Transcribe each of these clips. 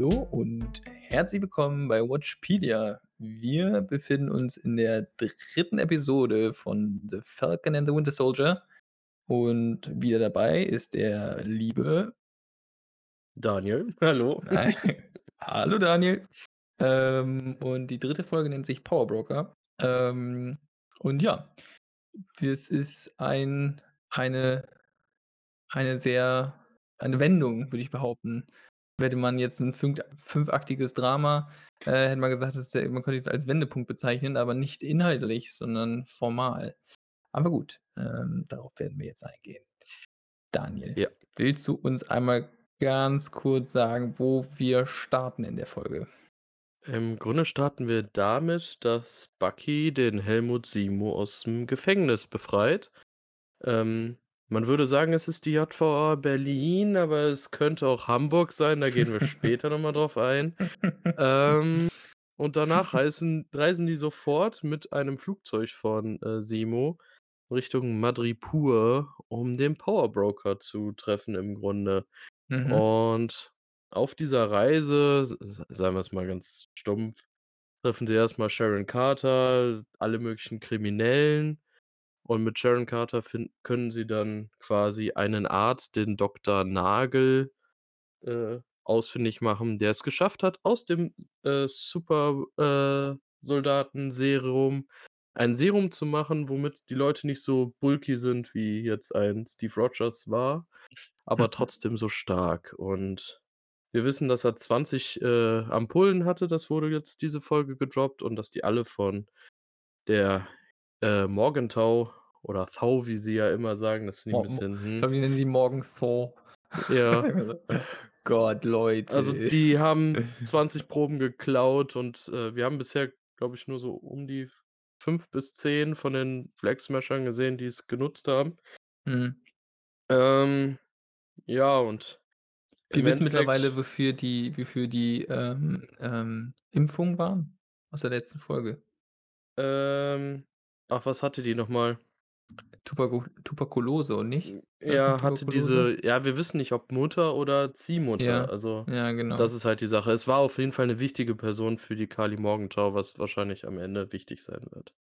Hallo und herzlich willkommen bei Watchpedia. Wir befinden uns in der dritten Episode von The Falcon and the Winter Soldier und wieder dabei ist der liebe Daniel, hallo. Nein. Hallo Daniel. Ähm, und die dritte Folge nennt sich Power Broker. Ähm, und ja, es ist ein eine eine sehr eine Wendung, würde ich behaupten. Hätte man jetzt 'n fünft fünfaktiges Drama, äh, hätte man gesagt, das ist der man könnte es als Wendepunkt bezeichnen, aber nicht inhaltlich, sondern formal. Aber gut, ähm, darauf werden wir jetzt eingehen. Daniel, Ja. willst du uns einmal ganz kurz sagen, wo wir starten in der Folge? Im Grunde starten wir damit, dass Bucky den Helmut Zemo aus'm Gefängnis befreit. Ähm, man würde sagen, es ist die JVA Berlin, aber es könnte auch Hamburg sein, da gehen wir später noch mal drauf ein. Ähm, und danach reisen reisen die sofort mit einem Flugzeug von, äh, Zemo Richtung Madripoor, um den Power Broker zu treffen im Grunde. Mhm. Und auf dieser Reise, sagen wir's mal ganz stumpf, treffen sie erst mal Sharon Carter, alle möglichen Kriminellen. Und mit Sharon Carter können sie dann quasi einen Arzt, den Doktor Nagel, äh, ausfindig machen, der es geschafft hat, aus dem, äh, Super äh, ein Serum zu machen, womit die Leute nicht so bulky sind, wie jetzt ein Steve Rogers war, aber trotzdem so stark. Und wir wissen, dass er 20, äh, Ampullen hatte, das wurde jetzt diese Folge gedroppt und dass die alle von der, äh, Morgenthau oder Thau, wie sie ja immer sagen, das finde ich 'n Mo mo bisschen, ich hm. glaube, die nennen sie Morgenthau. Ja. Gott, Also, Leute. die haben 20 Proben geklaut und, äh, wir haben bisher, glaube ich, nur so um die 5 bis 10 von den Flag Smashern gesehen, die es genutzt haben. Mhm. Ähm, ja, und Wir wissen mittlerweile, wofür die wofür die, ähm, ähm, Impfungen waren aus der letzten Folge. Ähm, ach, was hatte die noch mal? Tuberku Tuberkulose und nicht? War das ja, hatte Tuberkulose? diese ja, wir wissen nicht, ob Mutter oder Ziehmutter. Ja, Also, ja, das genau. ist halt die Sache. Es war auf jeden Fall 'ne wichtige Person für die Karli Morgenthau, was wahrscheinlich am Ende wichtig sein wird.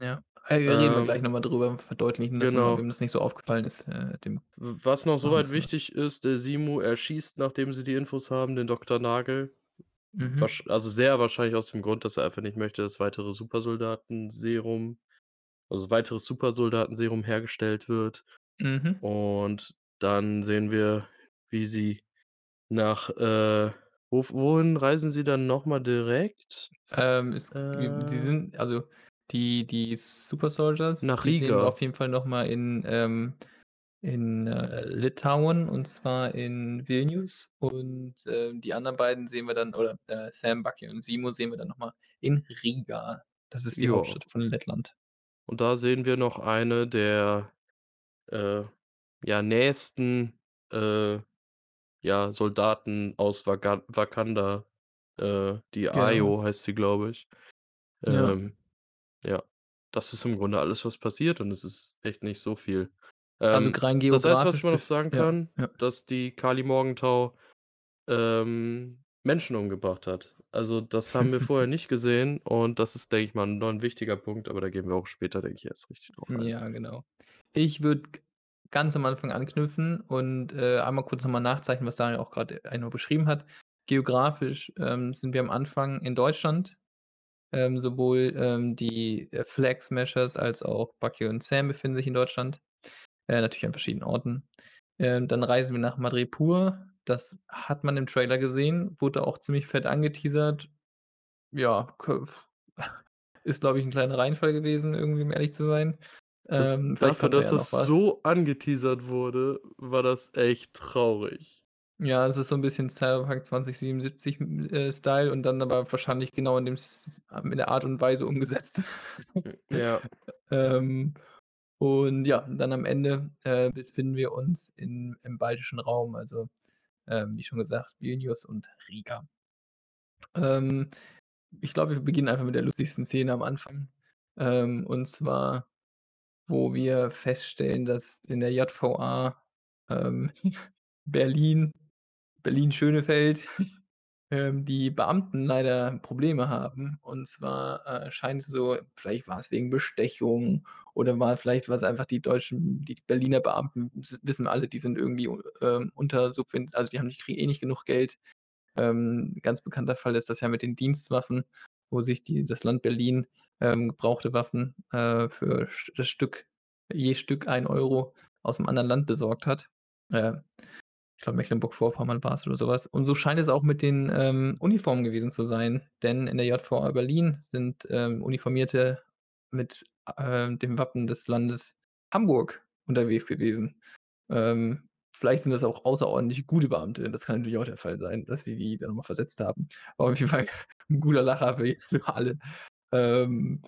Ja, äh, reden wir gleich Ähm noch mal drüber, verdeutlichen das Genau. wem das nicht so aufgefallen ist, äh, dem W was noch so machen weit wir's noch wichtig ist, der Zemo erschießt, nachdem sie die Infos haben, den Doktor Nagel. Mhm. Wahrsch also, sehr wahrscheinlich aus dem Grund, dass er einfach nicht möchte, dass weitere Supersoldaten-Serum also, weiteres Supersoldaten-Serum hergestellt wird. Mhm. Und dann sehen wir, wie sie nach, äh wo wohin reisen sie dann noch mal direkt? Ähm, es Äh sind also, die die Super Soldiers, Nach die Riga. auf jeden Fall noch mal in, ähm in, äh, Litauen und zwar in Vilnius und, ähm, die anderen beiden sehen wir dann oder, äh, Sam, Bucky und Zemo sehen wir dann noch mal in Riga. Das ist die Ja. Hauptstadt von Lettland. Und da sehen wir noch eine der, äh, ja, nächsten, äh, ja, Soldaten aus Wagan Wakanda, äh, die Genau. Ayo heißt sie, glaube ich. Ja. Ähm, ja, das ist im Grunde alles, was passiert und es ist echt nicht so viel. Also, Ähm, rein das Einzige, was geografisch man noch bef sagen ja, kann, ja. dass die Karli Morgenthau, ähm, Menschen umgebracht hat. Also, das haben wir vorher nicht gesehen und das ist, denke ich mal, noch 'n wichtiger Punkt, aber da gehen wir auch später, denke ich, erst richtig drauf ein. Ja, genau. Ich würde ganz am Anfang anknüpfen und, äh, einmal kurz noch mal nachzeichnen, was Daniel auch grad einmal beschrieben hat. Geografisch, ähm, sind wir am Anfang in Deutschland. Ähm, sowohl, ähm, die, äh, Flag Smashers als auch Bucky und Sam befinden sich in Deutschland, äh, natürlich an verschiedenen Orten. Ähm, dann reisen wir nach Madripoor. Das hat man im Trailer gesehen, wurde auch ziemlich fett angeteasert. Ja, k ist, glaube ich, 'n kleiner Reinfall gewesen irgendwie, um ehrlich zu sein. Ähm, dafür, dass ja was. so angeteasert wurde, war das echt traurig. Ja, es ist so 'n bisschen Cyberpunk 2077 m äh, Style und dann aber wahrscheinlich genau in dem s in der Art und Weise umgesetzt. Ja. Ähm, und ja, dann am Ende, äh, befinden wir uns in im baltischen Raum, also, ähm, wie schon gesagt, Vilnius und Riga. Ähm, ich glaube, wir beginnen einfach mit der lustigsten Szene am Anfang. Ähm, und zwar, wo wir feststellen, dass in der JVA, ähm, Berlin Berlin-Schönefeld ähm, die Beamten leider Probleme haben. Und zwar, äh, scheint es so vielleicht war's wegen Bestechung oder war vielleicht war's einfach die deutschen die Berliner Beamten wissen alle, die sind irgendwie, ähm, untersubven also, die haben die kriegen eh nicht genug Geld. Ähm, ganz bekannter Fall ist das ja mit den Dienstwaffen, wo sich die das Land Berlin, ähm, gebrauchte Waffen, äh, für das Stück je Stück 1 € aus'm anderen Land besorgt hat. Äh, ich glaube, Mecklenburg-Vorpommern war's oder so was. Und so scheint es auch mit den, ähm, Uniformen gewesen zu sein, denn in der JVA Berlin sind, ähm, Uniformierte mit, ähm, dem Wappen des Landes Hamburg unterwegs gewesen. Ähm, vielleicht sind das auch außerordentlich gute Beamte. Das kann natürlich auch der Fall sein, dass sie die dann noch mal versetzt haben. Aber auf jeden Fall 'n guter Lacher für für alle, ähm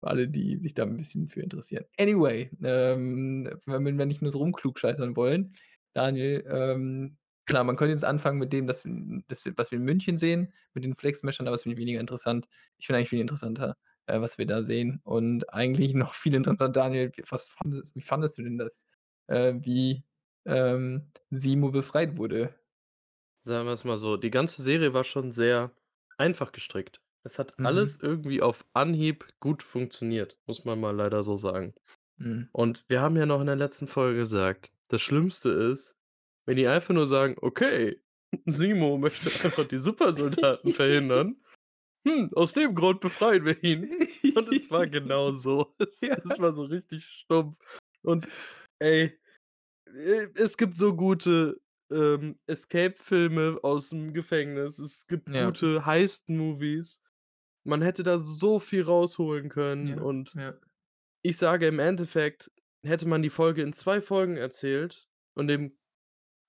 für alle, die sich da 'n bisschen für interessieren. Anyway, ähm, wenn wir nicht nur so rumklugscheißern wollen, Daniel, ähm, klar, man könnte jetzt anfangen mit dem, dass dass wir was wir in München sehen, mit den Flexmeshern, aber das finde ich weniger interessant. Ich finde eigentlich viel interessanter, äh, was wir da sehen. Und eigentlich noch viel interessanter, Daniel, wie was fandest wie fandest du denn das, äh, wie, ähm, Simo befreit wurde? Sagen wir's mal so, die ganze Serie war schon sehr einfach gestrickt. Es hat Mhm. alles irgendwie auf Anhieb gut funktioniert, muss man mal leider so sagen. Mhm. Und wir haben ja noch in der letzten Folge gesagt, das Schlimmste ist, wenn die einfach nur sagen: „Okay, Simo möchte einfach die Supersoldaten verhindern. Hm, aus dem Grund befreien wir ihn.“ Und es war genau so. Es Ja. es war so richtig stumpf. Und ey, äh, es gibt so gute, ähm, Escape-Filme aus'm Gefängnis. Es gibt Ja. gute Heist-Movies. Man hätte da so viel rausholen können Ja, und ich sage im Endeffekt, hätte man die Folge in 2 Folgen erzählt und dem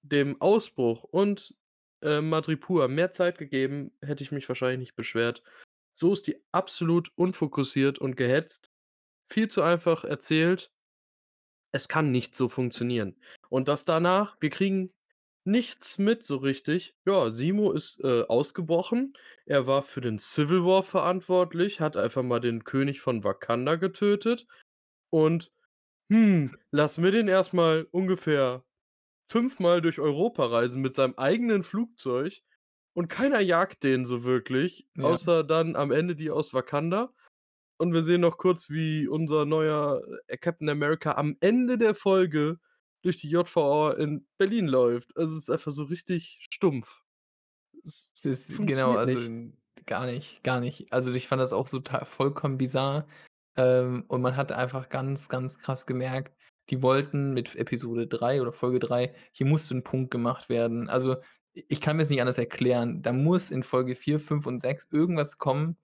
dem Ausbruch und, äh, Madripoor mehr Zeit gegeben, hätte ich mich wahrscheinlich nicht beschwert. So ist die absolut unfokussiert und gehetzt. Viel zu einfach erzählt. Es kann nicht so funktionieren. Und das danach wir kriegen nichts mit so richtig. Ja, Simo ist, äh, ausgebrochen. Er war für den Civil War verantwortlich, hat einfach mal den König von Wakanda getötet und, hm, lassen wir den erst mal ungefähr fünfmal durch Europa reisen mit seinem eigenen Flugzeug und keiner jagt den so wirklich, Ja. außer dann am Ende die aus Wakanda. Und wir sehen noch kurz, wie unser neuer, äh, Captain America am Ende der Folge durch die JVA in Berlin läuft. Also, es ist einfach so richtig stumpf. Es Es ist genau, also, nicht. gar nicht, gar nicht. Also, ich fand das auch total vollkommen bizarr. Ähm, und man hat einfach ganz, ganz krass gemerkt, die wollten mit Episode 3 oder Folge 3 hier musste 'n Punkt gemacht werden. Also, ich kann mir's nicht anders erklären. Da muss in Folge 4, 5 und 6 irgendwas kommen,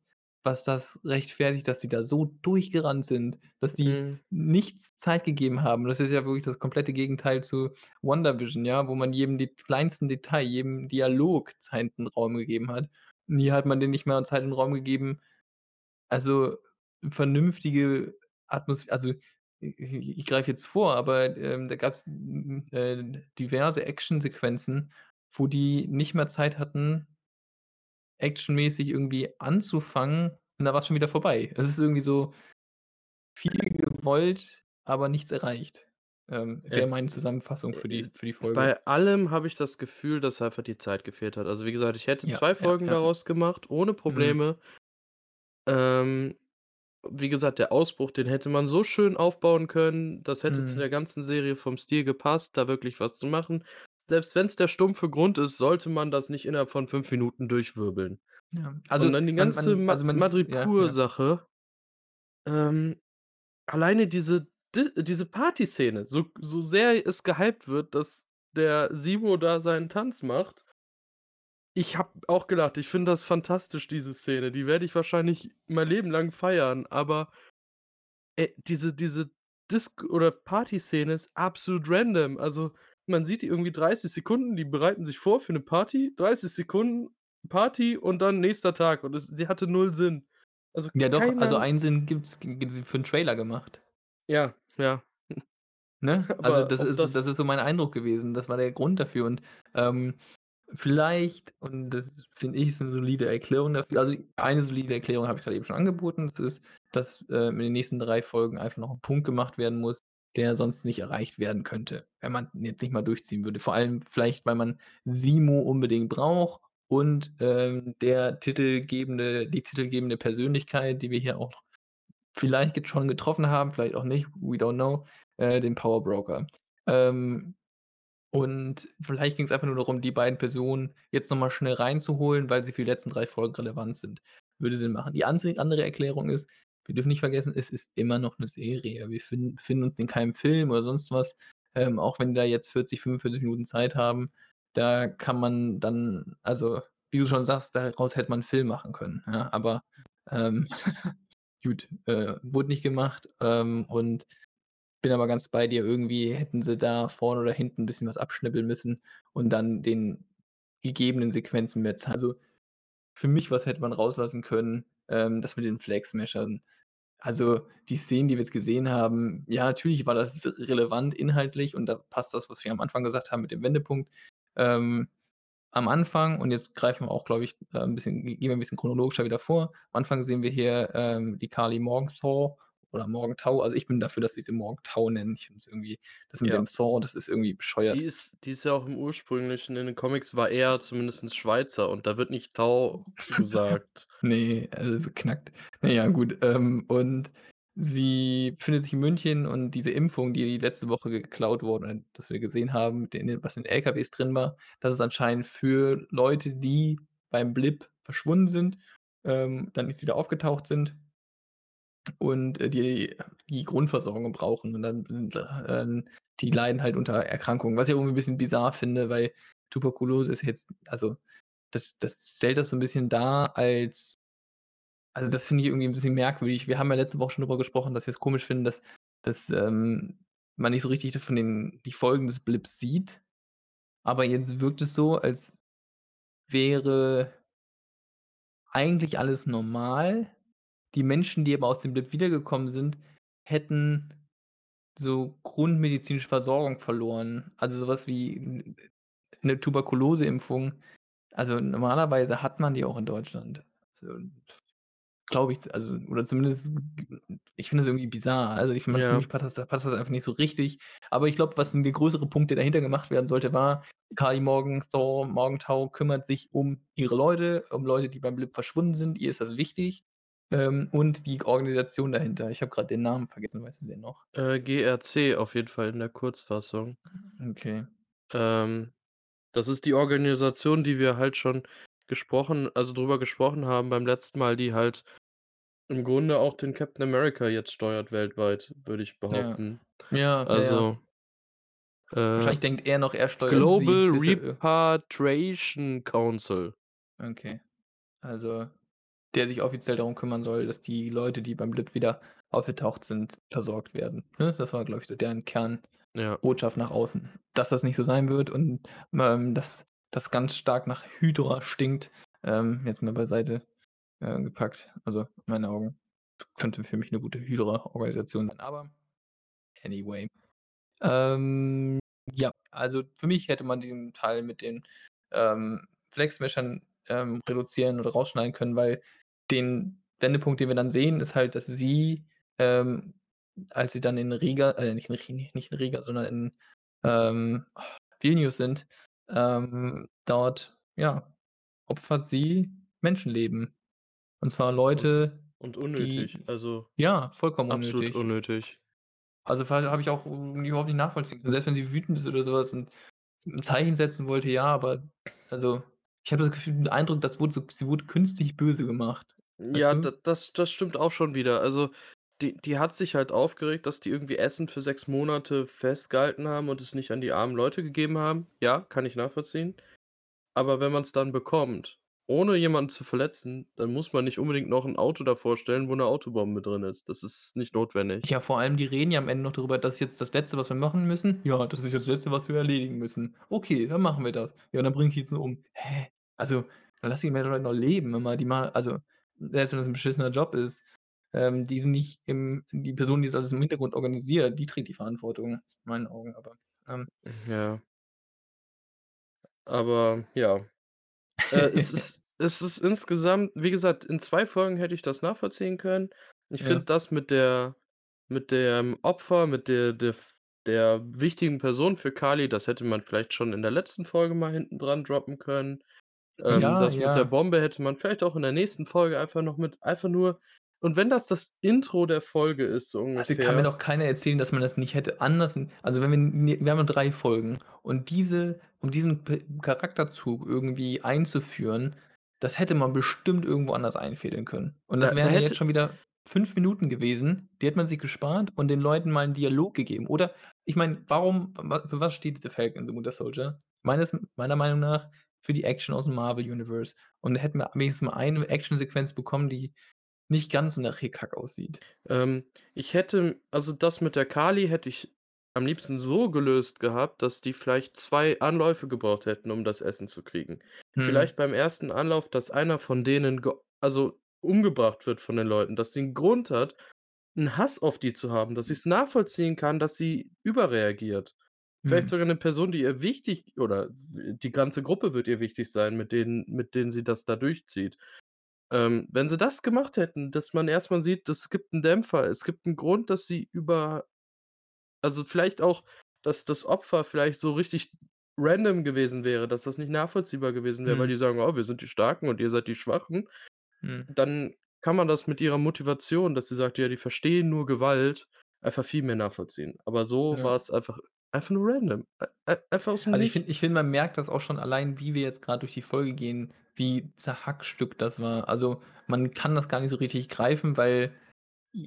was das rechtfertigt, dass sie da so durchgerannt sind, dass sie Mhm. nichts Zeit gegeben haben. Das ist ja wirklich das komplette Gegenteil zu WandaVision, ja, wo man jedem det kleinsten Detail, jedem Dialog Zeit und Raum gegeben hat. Und hier hat man denen nicht mal Zeit und Raum gegeben, also, vernünftige Atmos also, i i ich greife jetzt vor, aber, ähm, da gab's, hm, äh, diverse Actionsequenzen, wo die nicht mal Zeit hatten actionmäßig irgendwie anzufangen und da war's schon wieder vorbei. Es ist irgendwie so viel gewollt, aber nichts erreicht. Ähm, Äh, wäre meine Zusammenfassung für äh, die für die Folge. bei allem habe ich das Gefühl, dass einfach die Zeit gefehlt hat. Also, wie gesagt, ich hätte Ja, 2 ja, Folgen ja. daraus gemacht, ohne Mhm. Probleme. Ähm, wie gesagt, der Ausbruch, den hätte man so schön aufbauen können. Das hätte zu Mhm. der ganzen Serie vom Stil gepasst, da wirklich was zu machen. Selbst wenn's der stumpfe Grund ist, sollte man das nicht innerhalb von 5 Minuten durchwirbeln. Ja, Und also, dann die man ganze man Ma also, man ist ja, ja. Madripoor-Sache ähm, alleine diese Di diese Partyszene, so so sehr es gehypt wird, dass der Simo da seinen Tanz macht ich habe auch gedacht, ich finde das fantastisch, diese Szene. Die werde ich wahrscheinlich mein Leben lang feiern, aber äh, diese diese Disk oder Partyszene ist absolut random. Also, man sieht die irgendwie 30 Sekunden, die bereiten sich vor für 'ne Party, 30 Sekunden Party und dann nächster Tag und es sie hatte 0 Sinn. Also, Ja doch, also, einen Sinn gibt's g g für 'n Trailer gemacht. Ja, ja. Ne? Also, das ist das ist das so mein Eindruck gewesen. Das war der Grund dafür und, ähm, vielleicht und das finde ich, ist 'ne solide Erklärung dafür also, eine solide Erklärung habe ich grade eben schon angeboten. Das ist, dass, äh, in den nächsten 3 Folgen einfach noch 'n Punkt gemacht werden muss, der sonst nicht erreicht werden könnte, wenn man jetzt nicht mal durchziehen würde. Vor allem vielleicht, weil man Simo unbedingt braucht und, ähm, der titelgebende die titelgebende Persönlichkeit, die wir hier auch vielleicht schon getroffen haben, vielleicht auch nicht, we don't know, äh, den Power Broker. Ähm, und vielleicht ging's einfach nur darum, die beiden Personen jetzt noch mal schnell reinzuholen, weil sie für die letzten 3 Folgen relevant sind. Würde Sinn machen. Die andere Erklärung ist, wir dürfen nicht vergessen, es ist immer noch 'ne Serie. Wir finden befinden uns in keinem Film oder sonst was. Ähm, auch wenn die da jetzt 40, 45 Minuten Zeit haben, da kann man dann also, wie du schon sagst, daraus hätte man 'n Film machen können, ja, aber, ähm, gut, äh, wurde nicht gemacht, ähm, und bin aber ganz bei dir. Irgendwie hätten sie da vorne oder hinten 'n bisschen was abschnippeln müssen und dann den gegebenen Sequenzen mehr Zei also, für mich, was hätte man rauslassen können, ähm, das mit den Flag Smashern. Also, die Szenen, die wir jetzt gesehen haben, ja, natürlich war das relevant inhaltlich und da passt das, was wir am Anfang gesagt haben mit dem Wendepunkt. Ähm, am Anfang und jetzt greifen wir auch, glaube ich, äh, 'n bisschen gehen wir 'n bisschen chronologischer wieder vor. Am Anfang sehen wir hier, ähm, die Karli Morgenthau oder Morgenthau. Also, ich bin dafür, dass wir sie Morgenthau nennen. Ich finde es irgendwie das mit Ja. dem Thor, das ist irgendwie Die bescheuert. ist die ist ja auch im Ursprünglichen in den Comics war er zumindest Schweizer und da wird nicht Thau gesagt. Ne, also, beknackt. Na ja, gut, ähm, und sie befindet sich in München und diese Impfung, die letzte Woche geklaut wurde, das wir gesehen haben, den was in den LKWs drin war, das ist anscheinend für Leute, die beim Blip verschwunden sind, ähm, dann nicht wieder aufgetaucht sind und, äh, die die Grundversorgung brauchen und dann sind, ähm die leiden halt unter Erkrankungen, was ich irgendwie 'n bisschen bizarr finde, weil Tuberkulose ist jetzt also, das das stellt das so 'n bisschen dar als also, das finde ich irgendwie 'n bisschen merkwürdig. Wir haben ja letzte Woche schon drüber gesprochen, dass wir es komisch finden, dass dass, ähm, man nicht so richtig von den die Folgen des Blips sieht. Aber jetzt wirkt es so, als wäre eigentlich alles normal. Die Menschen, die aber aus dem Blip wiedergekommen sind, hätten so grundmedizinische Versorgung verloren. Also, so was wie 'n 'ne Tuberkuloseimpfung. Also, normalerweise hat man die auch in Deutschland. Also, glaube ich also, oder zumindest ich finde das irgendwie bizarr. Also, ich für Ja. mich passt das passt das einfach nicht so richtig. Aber ich glaube, was der größere Punkt, der dahinter gemacht werden sollte, war, Karli Morgenthau Morgenthau kümmert sich um ihre Leute, um Leute, die beim Blip verschwunden sind. Ihr ist das wichtig, ähm, und die Organisation dahinter. Ich habe grad den Namen vergessen. Weißt du den noch? Äh, GRC auf jeden Fall in der Kurzfassung. Okay. Ähm, das ist die Organisation, die wir halt schon gesprochen also, drüber gesprochen haben beim letzten Mal, die halt im Grunde auch den Captain America jetzt steuert weltweit, würde ich Ja. behaupten. Ja, ja, ja. Also äh, Wahrscheinlich denkt er noch, er steuert sie, Global äh Repatriation Council. Okay. Also, der sich offiziell darum kümmern soll, dass die Leute, die beim Blip wieder aufgetaucht sind, versorgt werden, ne? Das war, glaube ich, so deren Ja. Kernbotschaft nach außen. Dass das nicht so sein wird und, ähm, dass das ganz stark nach Hydra stinkt, ähm, jetzt mal beiseite, äh, gepackt. Also, in meinen Augen könnte für mich 'ne gute Hydra-Organisation sein, aber anyway. Ähm, ja, also, für mich hätte man diesen Teil mit den, ähm, Flag Smashern, ähm, reduzieren oder rausschneiden können, weil den Wendepunkt, den wir dann sehen, ist halt, dass sie, ähm, als sie dann in Riga äh, nicht in nicht in Riga, sondern in, ähm, Vilnius sind, ähm, dort, ja, opfert sie Menschenleben. Und zwar Und Leute, und unnötig, die also, ja, vollkommen absolut unnötig. unnötig. Also, habe ich auch überhaupt nicht nachvollziehen können. Selbst wenn sie wütend ist oder so was und 'n Zeichen setzen wollte, ja, aber also, ich habe das Gefühl den Eindruck, das wurde so sie wurde künstlich böse gemacht. Weißt Ja, du? das das stimmt auch schon wieder. Also, die die hat sich halt aufgeregt, dass die irgendwie Essen für 6 Monate festgehalten haben und es nicht an die armen Leute gegeben haben. Ja, kann ich nachvollziehen. Aber wenn man's dann bekommt, ohne jemanden zu verletzen, dann muss man nicht unbedingt noch 'n Auto davor stellen, wo 'ne Autobombe drin ist. Das ist nicht notwendig. Ja, vor allem, die reden ja am Ende noch darüber, das ist jetzt das Letzte, was wir machen müssen. Ja, das ist jetzt das Letzte, was wir erledigen müssen. Okay, dann machen wir das. Ja, dann bringe ich jetzt nur um. Hä? Also, dann lass die Leute noch leben, wenn man die mal also, selbst wenn das 'n beschissener Job ist, ähm, die sind nicht im die Person, die das alles im Hintergrund organisiert, die trägt die Verantwortung, in meinen Augen, aber, ähm Ja. Aber ja. Äh, es ist es ist insgesamt wie gesagt, in 2 Folgen hätte ich das nachvollziehen können. Ich finde Ja. das mit der mit dem Opfer, mit der der der wichtigen Person für Karli, das hätte man vielleicht schon in der letzten Folge mal hinten dran droppen können. Ähm, Ja, das mit der ja. Bombe hätte man vielleicht auch in der nächsten Folge einfach noch mit einfach nur und wenn das das Intro der Folge ist, so Also, kann mir ungefähr doch keiner erzählen, dass man das nicht hätte anders also, wenn wir wir haben nur 3 Folgen und diese um diesen P Charakterzug irgendwie einzuführen, das hätte man bestimmt irgendwo anders einfädeln können. Und Da das da wären ja jetzt hätte schon wieder 5 Minuten gewesen, die hätte man sich gespart und den Leuten mal 'n Dialog gegeben. Oder ich meine, warum wa für was steht The Falcon and the Winter Soldier? Meines meiner Meinung nach für die Action aus'm Marvel Universe. Und da hätten wir wenigstens mal eine Actionsequenz bekommen, die nicht ganz so nach Hickhack aussieht. Ähm, ich hätte also, das mit der Karli hätte ich am liebsten so gelöst gehabt, dass die vielleicht 2 Anläufe gebraucht hätten, um das Essen zu kriegen. Mhm. Vielleicht beim 1. Anlauf, dass einer von denen also, umgebracht wird von den Leuten, dass die 'n Grund hat, 'n Hass auf die zu haben, dass ich's nachvollziehen kann, dass sie überreagiert. Vielleicht Mhm. sogar 'ne Person, die ihr wichtig oder die ganze Gruppe wird ihr wichtig sein, mit denen mit denen sie das da durchzieht. Ähm, wenn sie das gemacht hätten, dass man erst mal sieht, es gibt 'n Dämpfer, es gibt 'n Grund, dass sie über also, vielleicht auch, dass das Opfer vielleicht so richtig random gewesen wäre, dass das nicht nachvollziehbar gewesen wäre, weil Mhm. die sagen: „Oh, wir sind die Starken und ihr seid die Schwachen.“ Mhm. Dann kann man das mit ihrer Motivation, dass sie sagt: „Ja, die verstehen nur Gewalt“, einfach viel mehr nachvollziehen. Aber so Ja. war's einfach einfach nur random. Ei ei einfach aus'm Also, ich finde ich finde, man merkt das auch schon allein, wie wir jetzt grad durch die Folge gehen, wie zerhackstückt das war. Also, man kann das gar nicht so richtig greifen, weil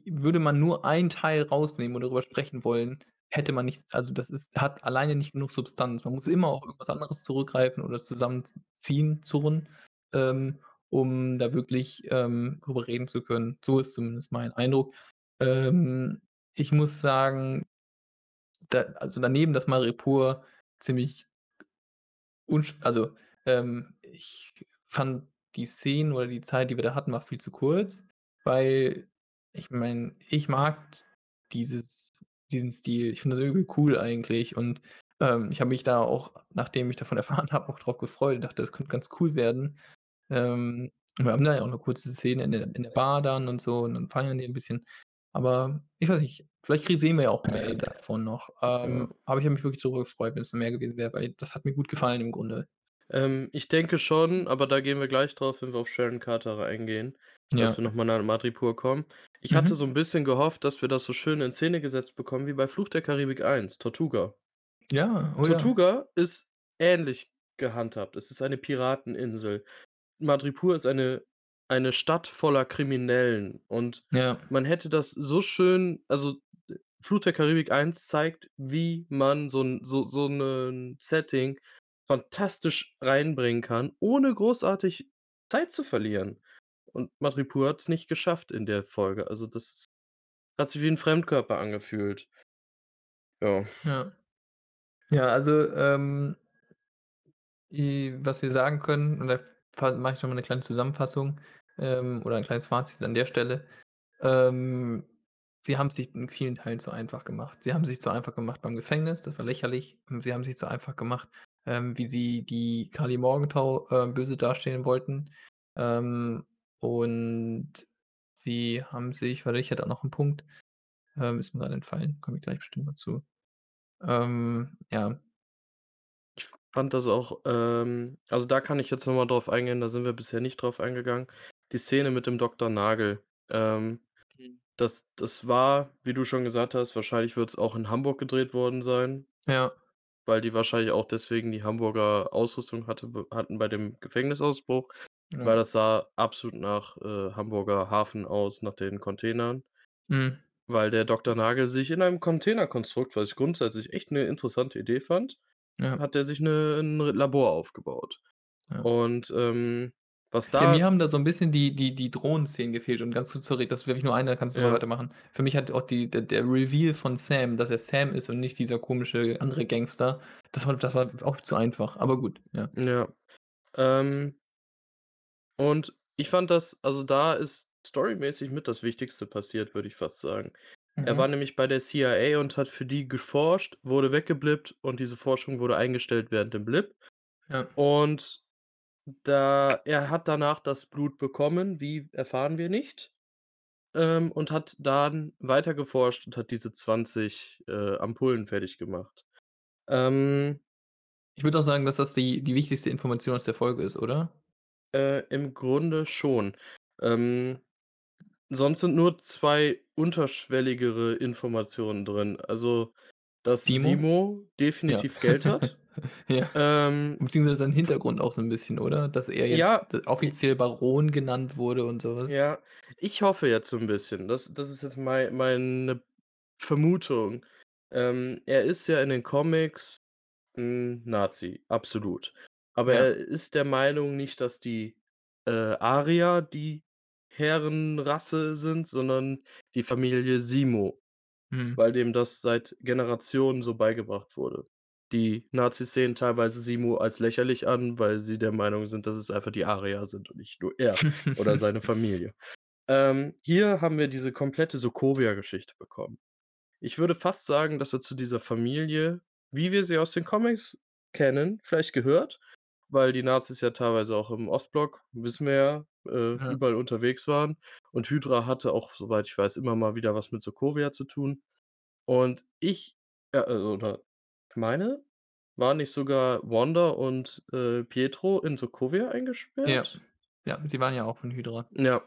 würde man nur ein Teil rausnehmen und darüber sprechen wollen, hätte man nichts also, das ist hat alleine nicht genug Substanz. Man muss immer auf irgendwas anderes zurückgreifen oder zusammen z ziehen, zurren, ähm, um da wirklich, ähm, drüber reden zu können. So ist zumindest mein Eindruck. Ähm, ich muss sagen da also, daneben, dass Madripoor ziemlich also, ähm, ich fand die Szenen oder die Zeit, die wir da hatten, war viel zu kurz, weil ich meine, ich mag dieses diesen Stil. Ich finde das irgendwie cool eigentlich und, ähm, ich habe mich da auch, nachdem ich davon erfahren habe, auch drauf gefreut und dachte, das könnte ganz cool werden. Ähm, wir haben da ja auch 'ne kurze Szene in der in der Bar dann und so und dann feiern die 'n bisschen. Aber ich weiß nicht, vielleicht sehen wir ja auch mehr davon noch. Ja. Ähm, aber ich habe mich wirklich darüber gefreut, wenn's mehr gewesen wäre, weil das hat mir gut gefallen im Grunde. Ähm, ich denke schon, aber da gehen wir gleich drauf, wenn wir auf Sharon Carter eingehen, dass Ja. wir noch mal nach Madripoor kommen. Ich hatte so Mhm. 'n bisschen gehofft, dass wir das so schön in Szene gesetzt bekommen wie bei Fluch der Karibik 1, Tortuga. Ja, oh ja. Tortuga ist ähnlich gehandhabt. Es ist eine Pirateninsel. Madripoor ist eine eine Stadt voller Kriminellen und Ja. man hätte das so schön also, d Fluch der Karibik 1 zeigt, wie man so 'n so so 'nen Setting fantastisch reinbringen kann, ohne großartig Zeit zu verlieren. Und Madripoor hat's nicht geschafft in der Folge. Also, das hat sich wie 'n Fremdkörper angefühlt. Ja. Ja. Ja, also, ähm was wir sagen können, und da mache ich noch mal 'ne kleine Zusammenfassung, ähm, oder ein kleines Fazit an der Stelle. Ähm, sie haben's sich in vielen Teilen zu einfach gemacht. Sie haben's sich zu einfach gemacht beim Gefängnis, das war lächerlich. Sie haben sich zu einfach gemacht, ähm, wie sie die Karli Morgenthau, äh, böse dastehen wollten. Ähm, und sie haben sich warte, ich hatte auch noch 'n Punkt, ähm, ist mir grad entfallen, komme ich gleich bestimmt noch zu. Ähm, ja. Ich fand das auch, ähm also, da kann ich jetzt noch mal drauf eingehen, da sind wir bisher nicht drauf eingegangen. Die Szene mit dem Doktor Nagel. Ähm, Mhm. das das war, wie du schon gesagt hast wahrscheinlich wird's auch in Hamburg gedreht worden sein Ja. weil die wahrscheinlich auch deswegen die Hamburger Ausrüstung hatte hatten bei dem Gefängnisausbruch, weil Ja. das sah absolut nach, äh, Hamburger Hafen aus, nach den Containern. Mhm. Weil der Doktor Nagel sich in einem Containerkonstrukt, was ich grundsätzlich echt 'ne interessante Idee fand, Ja. hat der sich 'ne 'n R Labor aufgebaut. Ja. Und, ähm, was Ja, da mir haben da so 'n bisschen die die die Drohnenszenen gefehlt und ganz kurz, sorry, das ist wirklich nur eine, dann kannst du mal Ja. weitermachen. Für mich hat auch die der der Reveal von Sam, dass er Sam ist und nicht dieser komische andere Gangster, das war das war auch zu einfach, aber gut, ja. Ja. Ähm und ich fand das also, da ist storymäßig mit das Wichtigste passiert, würde ich fast sagen. Er war Mhm. nämlich bei der CIA und hat für die geforscht, wurde weggeblippt und diese Forschung wurde eingestellt während dem Blip. Ja. Und da er hat danach das Blut bekommen, wie, erfahren wir nicht, ähm, und hat dann weiter geforscht und hat diese 20, äh, Ampullen fertiggemacht. Ähm Ich würde auch sagen, dass das die die wichtigste Information aus der Folge ist, oder? Äh, im Grunde schon. Ähm, sonst sind nur 2 unterschwelligere Informationen drin. Also, dass Simo? Simo Ja. definitiv Geld hat. Ja. Ähm, Beziehungsweise sein Hintergrund auch so 'n bisschen, oder? Dass er Ja, jetzt i offiziell Baron genannt wurde und so was. Ja, ich hoffe jetzt so 'n bisschen. Das das ist jetzt mei meine Vermutung. Ähm, er ist ja in den Comics 'n Nazi, absolut. Aber Ja. er ist der Meinung nicht, dass die, äh, Arier die Herrenrasse sind, sondern die Familie Simo, Mhm. weil dem das seit Generationen so beigebracht wurde. Die Nazis sehen teilweise Simo als lächerlich an, weil sie der Meinung sind, dass es einfach die Arier sind und nicht nur er oder seine Familie. Ähm, hier haben wir diese komplette Sokovia-Geschichte bekommen. Ich würde fast sagen, dass er zu dieser Familie, wie wir sie aus den Comics kennen, vielleicht gehört, weil die Nazis ja teilweise auch im Ostblock, wissen wir ja, äh, Ja. überall unterwegs waren und Hydra hatte auch, soweit ich weiß, immer mal wieder was mit Sokovia zu tun. Und ich, äh, oder meine, waren nicht sogar Wanda und, äh, Pietro in Sokovia Ja. eingesperrt? Ja, sie waren ja auch von Hydra. Ja.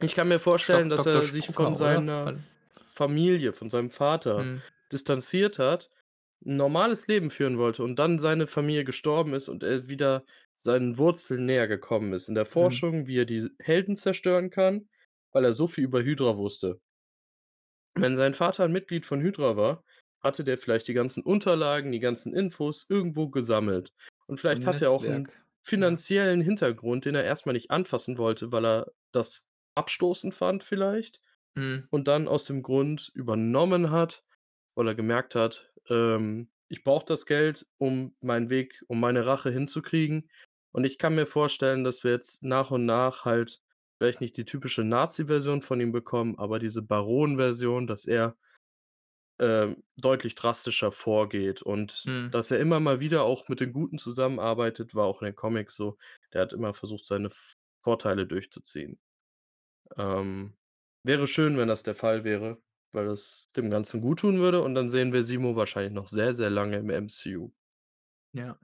Ich kann mir vorstellen, Stock dass Doktor er sich von Strucker, oder? seiner F Familie, von seinem Vater Mhm. distanziert hat, 'n normales Leben führen wollte und dann seine Familie gestorben ist und er wieder seinen Wurzeln näher gekommen ist in der Mhm. Forschung, wie er die Helden zerstören kann, weil er so viel über Hydra wusste. Wenn sein Vater 'n Mitglied von Hydra war, hatte der vielleicht die ganzen Unterlagen, die ganzen Infos irgendwo gesammelt. Und So vielleicht 'n hat er auch 'n Netzwerk, ja. finanziellen Hintergrund, den er erst mal nicht anfassen wollte, weil er das abstoßend fand vielleicht Mhm. und dann aus dem Grund übernommen hat, weil er gemerkt hat, ähm: „Ich brauche das Geld, um meinen Weg um meine Rache hinzukriegen.“ Und ich kann mir vorstellen, dass wir jetzt nach und nach halt vielleicht nicht die typische Nazi-Version von ihm bekommen, aber diese Baron-Version, dass er ähm, deutlich drastischer vorgeht und Mhm. dass er immer mal wieder auch mit den Guten zusammenarbeitet, war auch in den Comics so. Der hat immer versucht, seine Vorteile durchzuziehen. Ähm, wäre schön, wenn das der Fall wäre, weil das dem Ganzen guttun würde und dann sehen wir Simo wahrscheinlich noch sehr, sehr lange im MCU. Ja.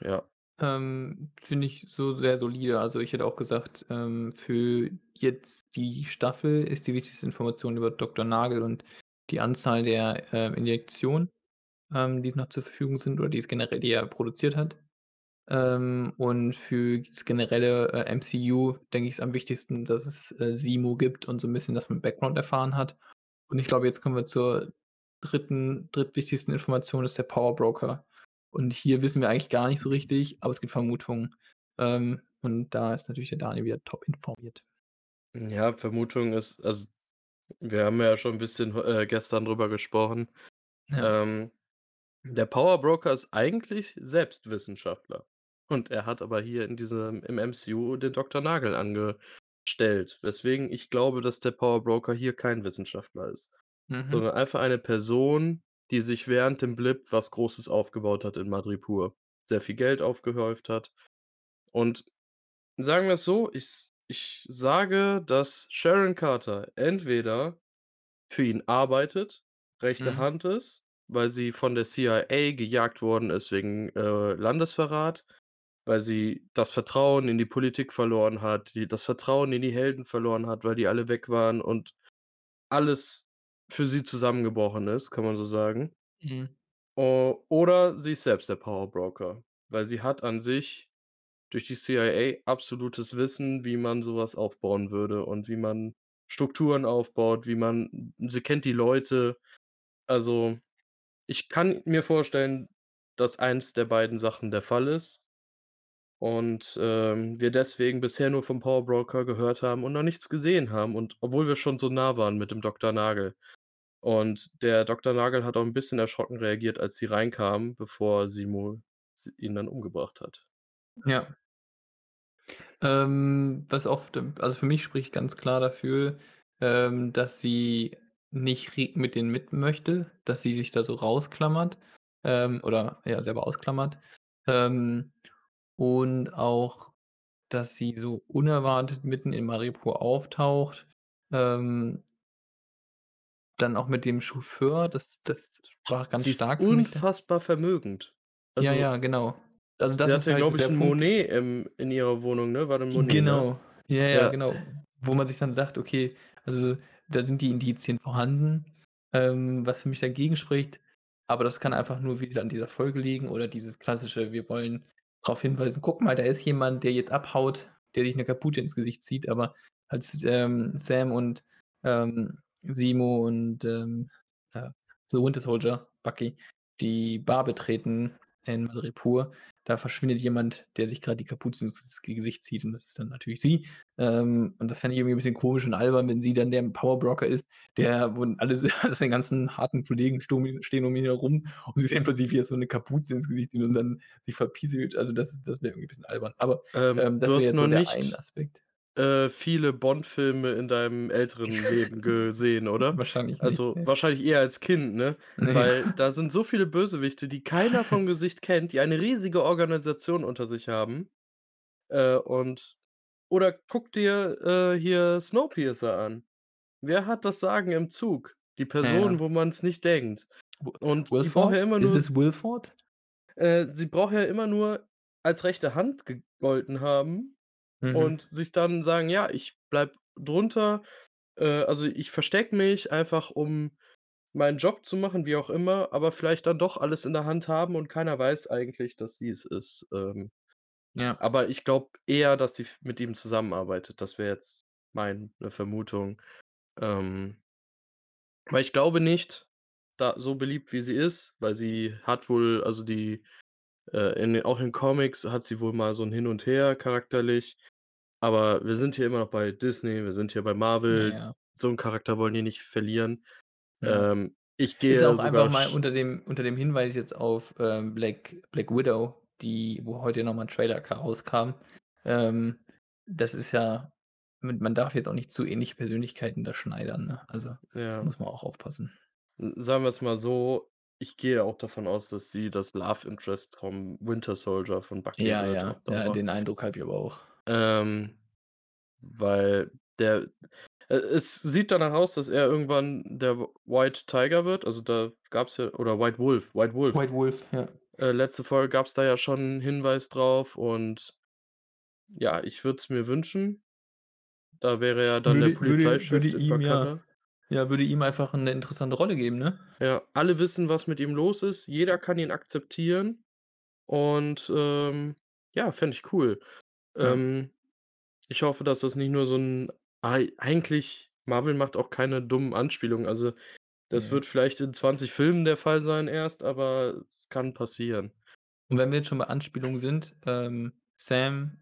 Ja. Ähm, finde ich so sehr solide. Also, ich hätte auch gesagt, ähm, für jetzt die Staffel ist die wichtigste Information über Doktor Nagel und die Anzahl der, äh, Injektionen, ähm, die noch zur Verfügung sind oder die es generell die er produziert hat. Ähm, und für das generelle, äh, MCU denke ich, ist am wichtigsten, dass es, äh, Simo gibt und so 'n bisschen, dass man Background erfahren hat. Und ich glaube, jetzt kommen wir zur dritten drittwichtigsten Information, ist der Power Broker. Und hier wissen wir eigentlich gar nicht so richtig, aber es gibt Vermutungen. Ähm, und da ist natürlich der Daniel wieder top informiert. Ja, Vermutung ist also, wir haben ja schon 'n bisschen, äh, gestern drüber gesprochen. Ja. Ähm, der Power Broker ist eigentlich selbst Wissenschaftler. Und er hat aber hier in diesem im MCU den Doktor Nagel angestellt, weswegen ich glaube, dass der Power Broker hier kein Wissenschaftler ist, Mhm. sondern einfach eine Person, die sich während dem Blip was Großes aufgebaut hat in Madripoor, sehr viel Geld aufgehäuft hat. Und sagen wir's so, ich ich sage, dass Sharon Carter entweder für ihn arbeitet, rechte Mhm. Hand ist, weil sie von der CIA gejagt worden ist wegen, äh, Landesverrat, weil sie das Vertrauen in die Politik verloren hat, die das Vertrauen in die Helden verloren hat, weil die alle weg waren und alles für sie zusammengebrochen ist, kann man so sagen. Mhm. O oder sie ist selbst der Power Broker, weil sie hat an sich durch die CIA absolutes Wissen, wie man so was aufbauen würde und wie man Strukturen aufbaut, wie man sie kennt die Leute. Also, ich kann mir vorstellen, dass eins der beiden Sachen der Fall ist und, ähm, wir deswegen bisher nur vom Power Broker gehört haben und noch nichts gesehen haben und obwohl wir schon so nah waren mit dem Doktor Nagel. Und der Doktor Nagel hat auch 'n bisschen erschrocken reagiert, als sie reinkamen, bevor Simo ihn dann umgebracht hat. Ja. Ähm, was oft also, für mich spricht ganz klar dafür, ähm, dass sie nicht mit denen mit möchte, dass sie sich da so rausklammert, ähm, oder ja, selber ausklammert. Ähm, und auch, dass sie so unerwartet mitten in Madripoor auftaucht. Ähm dann auch mit dem Chauffeur, das das sprach ganz Sie ist stark mich da. unfassbar vermögend. Ja, Also ja, genau. Also, Sie das ist hatte, halt glaube ich, der 'n Punkt Monet im in ihrer Wohnung, ne? War 'ne Monet, ne? Genau. Ja, ja, Ja. genau. Wo man sich dann sagt: „Okay, also, da sind die Indizien vorhanden, ähm, was für mich dagegen spricht.“ Aber das kann einfach nur wieder an dieser Folge liegen oder dieses klassische: Wir wollen drauf hinweisen: „Guck mal, da ist jemand, der jetzt abhaut, der sich 'ne Kapuze ins Gesicht zieht.“ Aber als, ähm, Sam und, ähm, Simo und, ähm, äh, The Winter Soldier, Bucky, die Bar betreten in Madripoor, da verschwindet jemand, der sich grad die Kapuze ins Gesicht zieht und das ist dann natürlich sie. Ähm, und das fände ich irgendwie 'n bisschen komisch und albern, wenn sie dann der Powerbroker ist, der wo alle seine ganzen harten Kollegen stehen um ihn herum und sie sehen plötzlich, wie er so 'ne Kapuze ins Gesicht zieht und dann sich verpieselt. Also, das das wäre irgendwie bisschen albern. Aber, Ähm, ähm, das wäre jetzt so der ein nicht, Aspekt. Äh, viele Bond-Filme in deinem älteren Leben gesehen, oder? Wahrscheinlich nicht, Also, ne. wahrscheinlich eher als Kind, ne? Ja. Weil da sind so viele Bösewichte, die keiner vom Gesicht kennt, die eine riesige Organisation unter sich haben. Äh, und oder guck dir, äh, hier Snowpiercer an. Wer hat das Sagen im Zug? Die Person, ja. wo man's nicht denkt. Und die braucht ja Wilford? immer Ist nur es Wilford? äh, sie braucht ja immer nur als rechte Hand gegolten haben Mhm. und sich dann sagen: „Ja, ich bleibe drunter, äh, also, ich verstecke mich einfach, um meinen Job zu machen“, wie auch immer, aber vielleicht dann doch alles in der Hand haben und keiner weiß eigentlich, dass sie es ist. Ähm, Ja. aber ich glaube eher, dass sie f mit ihm zusammenarbeitet. Das wäre jetzt meine Vermutung. Ähm weil ich glaube nicht, da so beliebt wie sie ist, weil sie hat wohl also, die, äh, in auch in Comics hat sie wohl mal so 'n Hin und Her charakterlich. Aber wir sind hier immer noch bei Disney, wir sind hier bei Marvel. ja. So 'n Charakter wollen die nicht verlieren. Ja. Ähm, ich Ist gehe auch einfach mal unter dem unter dem Hinweis jetzt auf, ähm, Black Black Widow, die wo heute noch mal 'n Trailer ka rauskam. Ähm, das ist ja man darf jetzt auch nicht zu ähnliche Persönlichkeiten da schneidern, ne? Also, Ja. muss man auch aufpassen. Sagen wir's mal so, ich gehe auch davon aus, dass sie das Love Interest vom Winter Soldier von Bucky Ja, ja, auf ja, Dauer. den Eindruck habe ich aber auch. Ähm, weil der äh, es sieht danach aus, dass er irgendwann der White Tiger wird. Also, da gab's ja oder White Wolf, White Wolf. White Wolf, ja. Äh, letzte Folge gab's da ja schon 'n Hinweis drauf und ja, ich würde es mir wünschen. Da wäre er dann der Würde würde würde Polizeichef in ihm ja Wakanda. Ja, würde ihm einfach 'ne interessante Rolle geben, ne? Ja, alle wissen, was mit ihm los ist. Jeder kann ihn akzeptieren und, ähm, ja, fände ich cool. Ja. Ähm, ich hoffe, dass das nicht nur so 'n ei eigentlich Marvel macht auch keine dummen Anspielungen. Also, das Ne. wird vielleicht in 20 Filmen der Fall sein erst, aber es kann passieren. Und wenn wir jetzt schon bei Anspielungen sind, ähm, Sam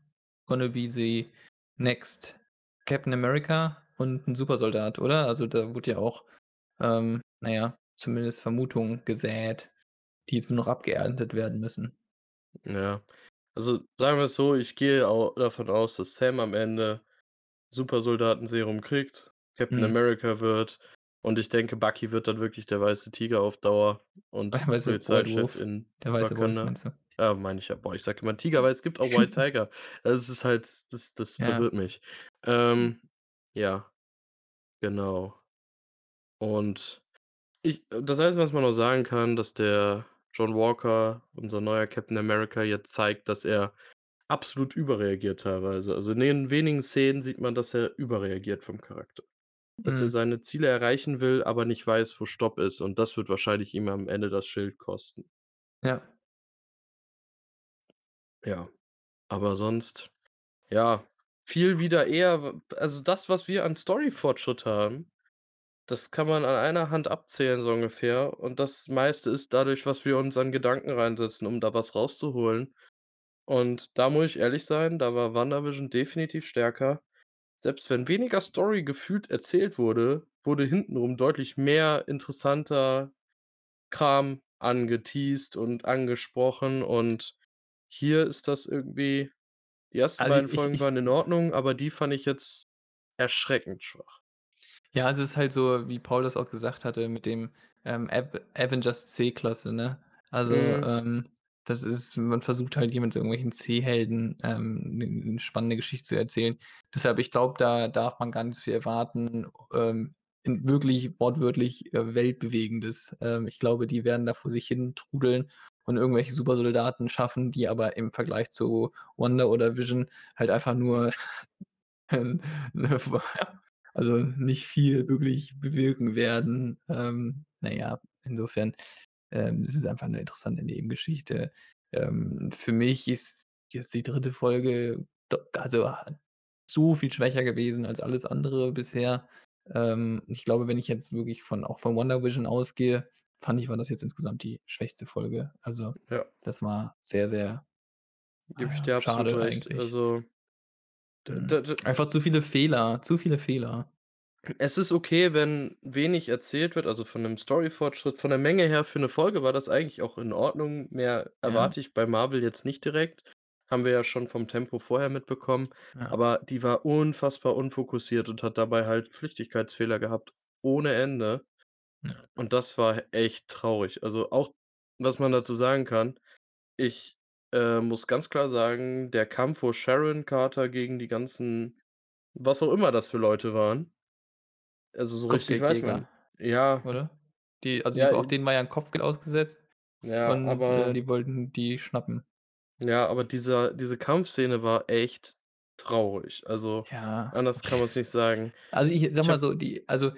gonna be the next Captain America und 'n Supersoldat, oder? Also, da wurde ja auch, ähm, na ja, zumindest Vermutungen gesät, die jetzt nur noch abgeerntet werden müssen. Ja. Also, sagen wir's so, ich gehe au davon aus, dass Sam am Ende Supersoldatenserum kriegt, Captain Mhm. America wird und ich denke, Bucky wird dann wirklich der weiße Tiger auf Dauer und Weiße White Polizeichef Wolf, in der weiße Wolf, Wakanda. meinst du? Äh, meine ich ja. Boah, ich sage immer Tiger, weil es gibt auch White Tiger. Das ist halt das das Ja. verwirrt mich. Ähm, ja, genau. Und ich das Einzige, was man noch sagen kann, dass der John Walker, unser neuer Captain America, jetzt zeigt, dass er absolut überreagiert teilweise. Also, in den wenigen Szenen sieht man, dass er überreagiert vom Charakter. Dass er Mhm. seine Ziele erreichen will, aber nicht weiß, wo Stopp ist und das wird wahrscheinlich ihm am Ende das Schild kosten. Ja. Ja, aber sonst, ja, viel wieder eher also, das, was wir an Story-Fortschritt haben, das kann man an einer Hand abzählen so ungefähr und das meiste ist dadurch, was wir uns an Gedanken reinsetzen, um da was rauszuholen. Und da muss ich ehrlich sein, da war WandaVision definitiv stärker. Selbst wenn weniger Story gefühlt erzählt wurde, wurde hintenrum deutlich mehr interessanter Kram angeteast und angesprochen und hier ist das irgendwie die ersten Also, beiden ich Folgen ich waren in Ordnung, aber die fand ich jetzt erschreckend schwach. Ja, es ist halt so, wie Paul das auch gesagt hatte mit dem, ähm, Ave Avengers C-Klasse, ne? Also, Mhm. ähm, das ist man versucht halt so irgendwelchen C-Helden, ähm, 'ne 'ne spannende Geschichte zu erzählen. Deshalb, ich glaube, da darf man gar nicht so viel erwarten. Ähm, wirklich wortwörtlich, äh, Weltbewegendes. Ähm, ich glaube, die werden da vor sich hin trudeln und irgendwelche Supersoldaten schaffen, die aber im Vergleich zu Wonder oder Vision halt einfach nur also, nicht viel wirklich bewirken werden. Ähm, na ja, insofern, ähm, es ist einfach 'ne interessante Nebengeschichte. Ähm, für mich ist jetzt die 3. Folge also, so viel schwächer gewesen als alles andere bisher. Ähm, ich glaube, wenn ich jetzt wirklich von auch von WandaVision ausgehe, fand ich, war das jetzt insgesamt die schwächste Folge. Also, Ja. das war sehr, sehr, Gebe ich ah, dir absolut schade recht. eigentlich. Also Einfach zu viele Fehler, zu viele Fehler. Es ist okay, wenn wenig erzählt wird, also, von 'nem Storyfortschritt. Von der Menge her für 'ne Folge war das eigentlich auch in Ordnung. Mehr Ja. erwarte ich bei Marvel jetzt nicht direkt. Haben wir ja schon vom Tempo vorher mitbekommen. Ja. Aber die war unfassbar unfokussiert und hat dabei halt Flüchtigkeitsfehler gehabt ohne Ende. Ja. Und das war echt traurig. Also, auch was man dazu sagen kann, ich, äh, muss ganz klar sagen, der Kampf, wo Sharon Carter gegen die ganzen was auch immer das für Leute waren also, so richtig weiß Kopfgeldjäger, man ja. oder? Die also, Ja, die auf i denen war ja 'n Kopfgeld ausgesetzt Ja, und, äh, aber die wollten die schnappen. Ja, aber dieser diese Kampfszene war echt traurig. Also, Ja. anders kann man's nicht sagen. Also, ich sage Ich mal so, die also,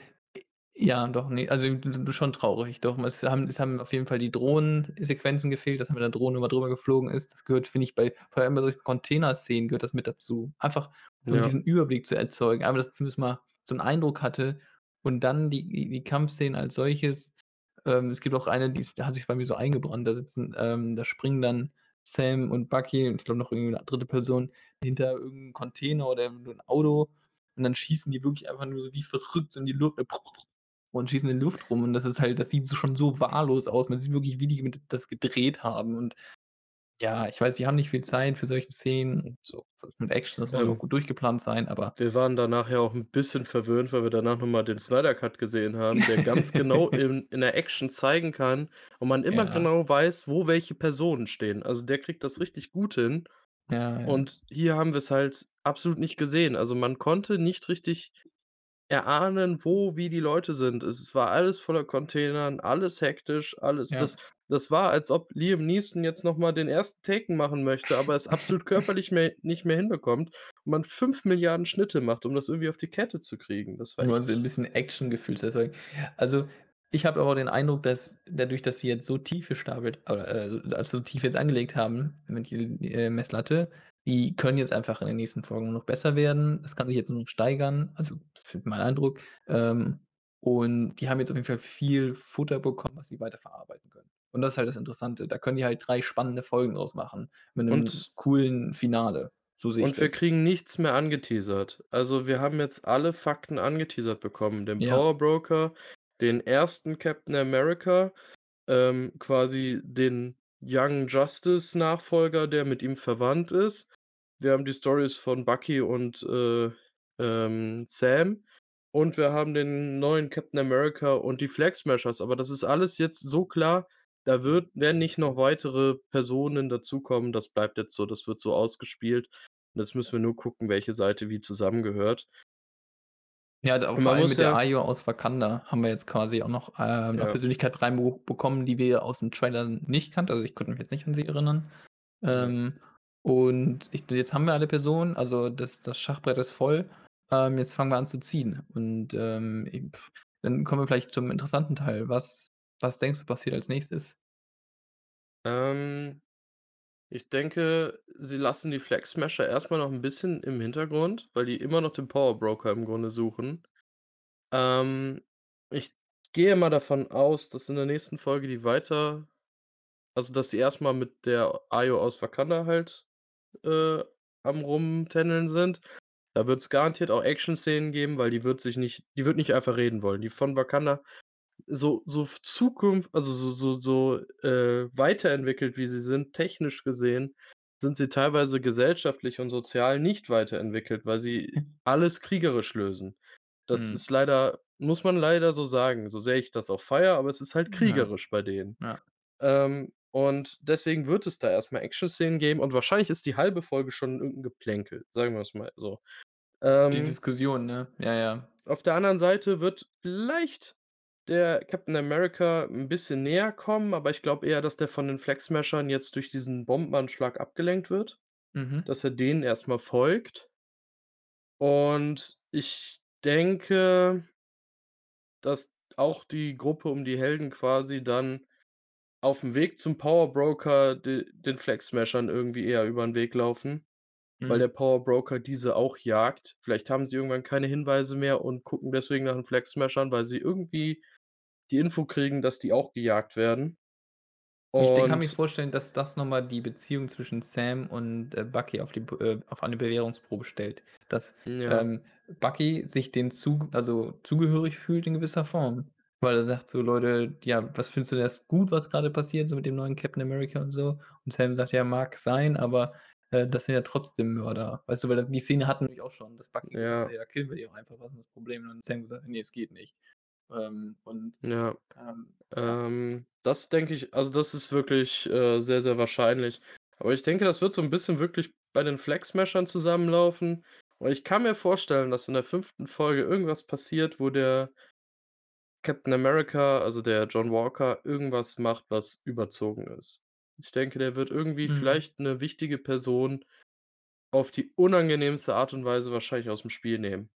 ja, doch, ne, also, schon traurig. Doch, es haben es haben auf jeden Fall die Drohnensequenzen gefehlt, dass mit der Drohne immer drüber geflogen ist. Das gehört, finde ich, bei vor allem bei solchen Containerszenen gehört das mit dazu. Einfach, um Ja. diesen Überblick zu erzeugen. Aber dass zumindest mal so 'n Eindruck hatte und dann die die Kampfszenen als solches. Ähm, es gibt auch eine, die ist hat sich bei mir so eingebrannt. Da sitzen ähm, da springen dann Sam und Bucky und ich glaube noch irgendwie 'ne 3. Person hinter irgend 'n Container oder 'n Auto und dann schießen die wirklich einfach nur so wie verrückt so in die Luft und schießen in die Luft rum und das ist halt das sieht schon so wahllos aus. Man sieht wirklich, wie die das gedreht haben und ja, ich weiß, die haben nicht viel Zeit für solche Szenen und so mit Action, das muss auch Ähm gut durchgeplant sein, aber wir waren danach ja auch 'n bisschen verwöhnt, weil wir danach noch mal den Snyder Cut gesehen haben, der ganz genau in in der Action zeigen kann und man immer Ja. genau weiß, wo welche Personen stehen. Also, der kriegt das richtig gut hin. Ja, ja. Und hier haben wir's halt absolut nicht gesehen. Also, man konnte nicht richtig erahnen, wo wie die Leute sind. Es war alles voller Containern, alles hektisch, alles Ja. das das war, als ob Liam Neeson jetzt noch mal den ersten Taken machen möchte, aber es absolut körperlich mehr nicht mehr hinbekommt und man 5.000.000.000 Schnitte macht, um das irgendwie auf die Kette zu kriegen. Das war Nur so 'n echt bisschen Action-Gefühl zu erzeugen. Also, ich habe aber auch den Eindruck, dass dadurch, dass sie jetzt so tief gestapelt äh, also, so tief jetzt angelegt haben mit die, äh, Messlatte, die können jetzt einfach in den nächsten Folgen noch besser werden. Es kann sich jetzt nur noch steigern, also, für mein Eindruck. Ähm, und die haben jetzt auf jeden Fall viel Futter bekommen, was sie weiterverarbeiten können. Und das ist halt das Interessante. Da können die halt 3 spannende Folgen draus machen mit 'nem Und coolen Finale. So sehe ich und wir das. kriegen nichts mehr angeteasert. Also, wir haben jetzt alle Fakten angeteasert bekommen, den Ja. Power Broker, den 1. Captain America, ähm, quasi den Young Justice Nachfolger, der mit ihm verwandt ist. Wir haben die Storys von Bucky und, äh, ähm, Sam und wir haben den neuen Captain America und die Flag Smashers. Aber das ist alles jetzt so klar, da wird werden nicht noch weitere Personen dazukommen. Das bleibt jetzt so, das wird so ausgespielt. Und jetzt müssen wir nur gucken, welche Seite wie zusammengehört. Ja, da Und vor man allem muss mit der ja Ayo aus Wakanda haben wir jetzt quasi auch noch, äh, 'ne Ja. Persönlichkeit reinbe bekommen, die wir aus'm Trailer nicht kannten. Also, ich konnte mich jetzt nicht an sie erinnern. Ja. Ähm, und ich jetzt haben wir alle Personen, also, das das Schachbrett ist voll. Ähm, jetzt fangen wir an zu ziehen. Und, ähm, i dann kommen wir vielleicht zum interessanten Teil. Was was denkst du, passiert als Nächstes? Ähm, ich denke, sie lassen die Flag Smasher erst mal noch 'n bisschen im Hintergrund, weil die immer noch den Power Broker im Grunde suchen. Ähm, ich gehe mal davon aus, dass in der nächsten Folge die weiter also, dass sie erst mal mit der Ayo aus Wakanda halt, äh, am Rumtändeln sind. Da wird's garantiert auch Action-Szenen geben, weil die wird sich nicht die wird nicht einfach reden wollen. Die von Wakanda so so Zukunft also, so so so, äh, weiterentwickelt, wie sie sind, technisch gesehen, sind sie teilweise gesellschaftlich und sozial nicht weiterentwickelt, weil sie alles kriegerisch lösen. Das Mhm. ist leider muss man leider so sagen, so sehr ich das auch feiere, aber es ist halt Ja. kriegerisch bei denen. Ja. Ähm, und deswegen wird es da erst mal Action-Szenen geben und wahrscheinlich ist die 1. Folge schon irgend 'n Geplänkel, sagen wir's mal so. Die Ähm Diskussion, ne? Ja, ja. auf der anderen Seite wird vielleicht der Captain America 'n bisschen näher kommen, aber ich glaube eher, dass der von den Flag Smashern jetzt durch diesen Bombenanschlag abgelenkt wird, Mhm. dass er denen erst mal folgt. Und ich denke dass auch die Gruppe um die Helden quasi dann auf'm Weg zum Power Broker de den Flag Smashern irgendwie eher über 'n Weg laufen, weil der Mhm. Power Broker diese auch jagt. Vielleicht haben sie irgendwann keine Hinweise mehr und gucken deswegen nach den Flag Smashern, weil sie irgendwie die Info kriegen, dass die auch gejagt werden. Ich de kann mir Und vorstellen, dass das noch mal die Beziehung zwischen Sam und, äh, Bucky auf die äh, auf eine Bewährungsprobe stellt. Dass, Ja. ähm, Bucky sich denen zu also, zugehörig fühlt in gewisser Form, weil er sagt so: „Leute, ja, was findest du das gut, was grade passiert, so mit dem neuen Captain America und so?“ Und Sam sagt: „Ja, mag sein, aber, äh, das sind ja trotzdem Mörder.“ Weißt du, weil das die Szene hatten wir auch schon, dass Bucky gesagt hat: Ja. „Ja, killen wir die auch einfach, was ist das Problem?“ Und dann Sam gesagt: „Ne, es geht nicht.“ Ähm, und, Ja. ähm, ja. Ähm, das denke ich also, das ist wirklich, äh, sehr, sehr wahrscheinlich. Aber ich denke, das wird so 'n bisschen wirklich bei den Flag Smashern zusammenlaufen. Und ich kann mir vorstellen, dass in der 5. Folge irgendwas passiert, wo der Captain America, also der John Walker, irgendwas macht, was überzogen ist. Ich denke, der wird irgendwie Mhm. vielleicht 'ne wichtige Person auf die unangenehmste Art und Weise wahrscheinlich aus'm Spiel nehmen.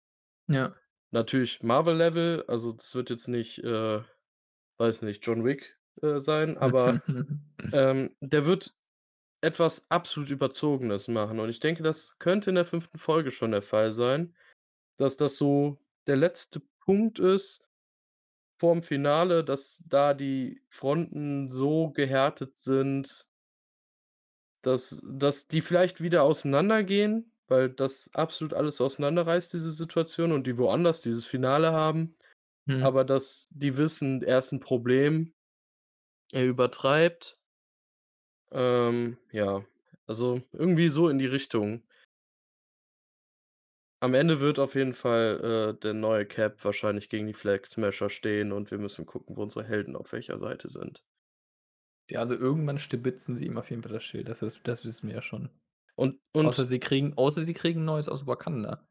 Ja. Natürlich Marvel-Level, also, das wird jetzt nicht, äh, weiß nicht, John Wick, äh, sein, aber, ähm, der wird etwas absolut Überzogenes machen. Und ich denke, das könnte in der 5. Folge schon der Fall sein, dass das so der letzte Punkt ist vorm Finale, dass da die Fronten so gehärtet sind dass dass die vielleicht wieder auseinandergehen, weil das absolut alles auseinanderreißt, diese Situation, und die woanders dieses Finale haben. Mhm. Aber dass die wissen, er ist 'n Problem. Er übertreibt. Ähm, ja, also, irgendwie so in die Richtung. Am Ende wird auf jeden Fall, äh, der neue Cap wahrscheinlich gegen die Flag Smasher stehen und wir müssen gucken, wo unsere Helden auf welcher Seite sind. Ja, also, irgendwann stibitzen sie ihm auf jeden Fall das Schild. Das ist das wissen wir ja schon. Und Außer und sie kriegen außer sie kriegen neues aus Wakanda.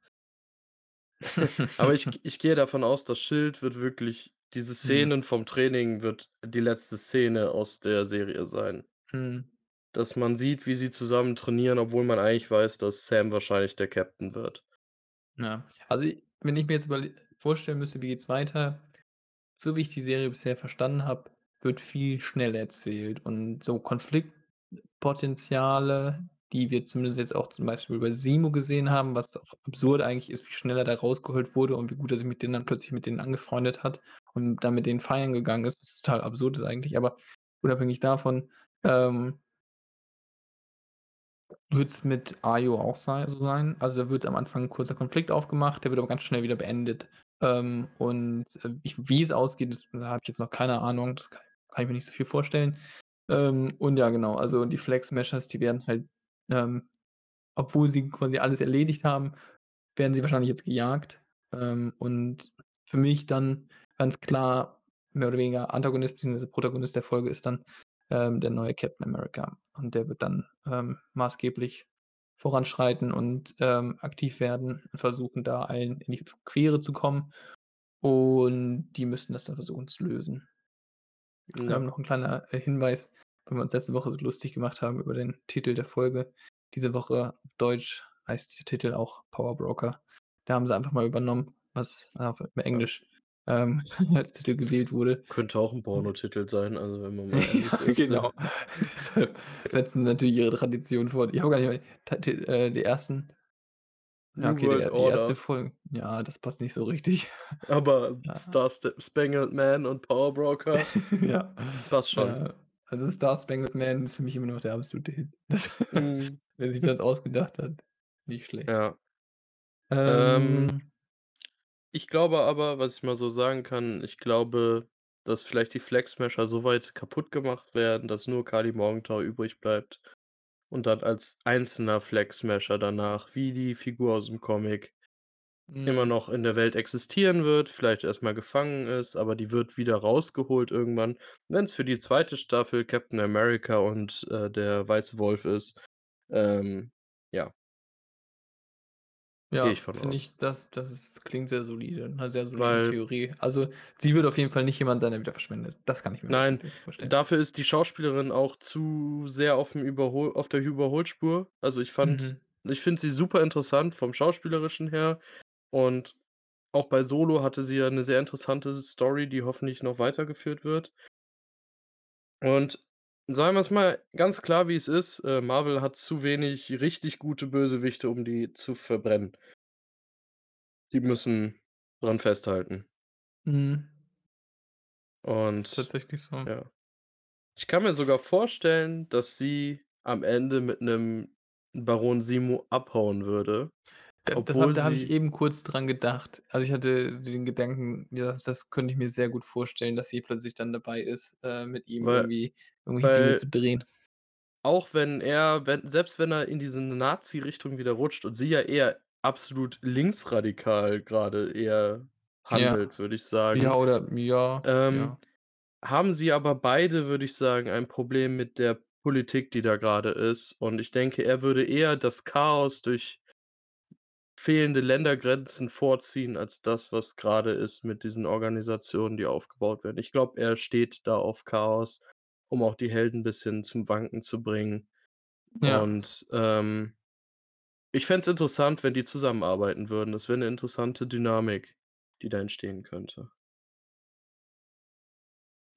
Aber ich ich gehe davon aus, das Schild wird wirklich diese Mhm. Szenen vom Training wird die letzte Szene aus der Serie sein. Mhm. Dass man sieht, wie sie zusammen trainieren, obwohl man eigentlich weiß, dass Sam wahrscheinlich der Captain wird. Ja, also, i wenn ich mir jetzt überle vorstellen müsste, wie geht's weiter? So wie ich die Serie bisher verstanden habe, wird viel schnell erzählt und so Konfliktpotenziale, die wir zumindest jetzt auch zum Beispiel bei Zemo gesehen haben, was auch absurd eigentlich ist, wie schnell er da rausgeholt wurde und wie gut er sich mit denen dann plötzlich mit denen angefreundet hat und dann mit denen feiern gegangen ist, was total absurd ist eigentlich. Aber unabhängig davon, ähm wird's mit Ayo auch so sein. Also, da wird am Anfang 'n kurzer Konflikt aufgemacht, der wird aber ganz schnell wieder beendet. Ähm, und, äh, ich wie es ausgeht, das da habe ich jetzt noch keine Ahnung. Das kann kann ich mir nicht so viel vorstellen. Ähm, und ja, genau, also, die Flag Smashers, die werden halt, ähm, obwohl sie quasi alles erledigt haben, werden sie wahrscheinlich jetzt gejagt. Ähm, und für mich dann ganz klar mehr oder weniger Antagonist beziehungsweise Protagonist der Folge ist dann, ähm, der neue Captain America. Und der wird dann, ähm, maßgeblich voranschreiten und, ähm, aktiv werden und versuchen, da allen in die Quere zu kommen. Und die müssten das dann versuchen zu lösen. Ja. Ähm, noch 'n kleiner, äh, Hinweis, weil wir uns letzte Woche so lustig gemacht haben über den Titel der Folge. Diese Woche auf Deutsch heißt der Titel auch Power Broker. Da haben sie einfach mal übernommen, was auf Ja. Englisch, ähm, als Titel gewählt wurde. Könnte auch 'n Mhm. Pornotitel sein, also, wenn man mal ehrlich Ja, ist. genau. Deshalb setzen sie natürlich ihre Tradition fort. Ich habe gar nicht ta t äh, die ersten ja, New okay, World die die erste. Folge ja, das passt nicht so richtig. Aber Ja. Star St Spangled Man und Power Broker Ja, passt schon. äh, also, Star Spangled Man ist für mich immer noch der absolute Hit. Das Mhm. wer sich das ausgedacht hat, nicht schlecht. Ja. Ähm Ähm ich glaube aber, was ich mal so sagen kann, ich glaube, dass vielleicht die Flag Smasher so weit kaputtgemacht werden, dass nur Karli Morgenthau übrig bleibt und dann als einzelner Flag Smasher danach, wie die Figur aus'm Comic, immer Mhm. noch in der Welt existieren wird, vielleicht erst mal gefangen ist, aber die wird wieder rausgeholt irgendwann, wenn's für die 2. Staffel Captain America und, äh, der Weiße Wolf ist. Ähm, ja. Gehe ich Ja, von finde aus. ich, das das ist klingt sehr solide 'ne sehr solide Weil Theorie. Also, sie wird auf jeden Fall nicht jemand sein, der wieder verschwindet. Das kann ich mir Nein, hundertprozentig vorstellen. dafür ist die Schauspielerin auch zu sehr aufm Überhol auf der Überholspur. Also, ich fand Mhm. ich finde sie super interessant vom Schauspielerischen her und auch bei Solo hatte sie ja 'ne sehr interessante Story, die hoffentlich noch weitergeführt wird. Und sagen wir's mal ganz klar, wie es ist, äh, Marvel hat zu wenig richtig gute Bösewichte, um die zu verbrennen. Die müssen dran festhalten. Mhm. Ist Und tatsächlich so. ja. Ich kann mir sogar vorstellen, dass sie am Ende mit 'nem Baron Zemo abhauen würde, Da das obwohl da habe ich sie eben kurz dran gedacht. Also, ich hatte den Gedanken, ja, das könnte ich mir sehr gut vorstellen, dass sie plötzlich dann dabei ist, äh, mit ihm Weil irgendwie irgendwelche Dinge weil zu drehen. auch wenn er wenn selbst wenn er in diese Nazi-Richtung wieder rutscht und sie ja eher absolut linksradikal grade eher Ja. handelt, würde ich Ja, sagen, oder ja, ähm, ja. haben sie aber beide, würde ich sagen, ein Problem mit der Politik, die da grade ist. Und ich denke, er würde eher das Chaos durch fehlende Ländergrenzen vorziehen als das, was grade ist mit diesen Organisationen, die aufgebaut werden. Ich glaube, er steht da auf Chaos, um auch die Helden bisschen zum Wanken zu bringen. Ja. Und, ähm, ich fände es interessant, wenn die zusammenarbeiten würden. Das wäre 'ne interessante Dynamik, die da entstehen könnte.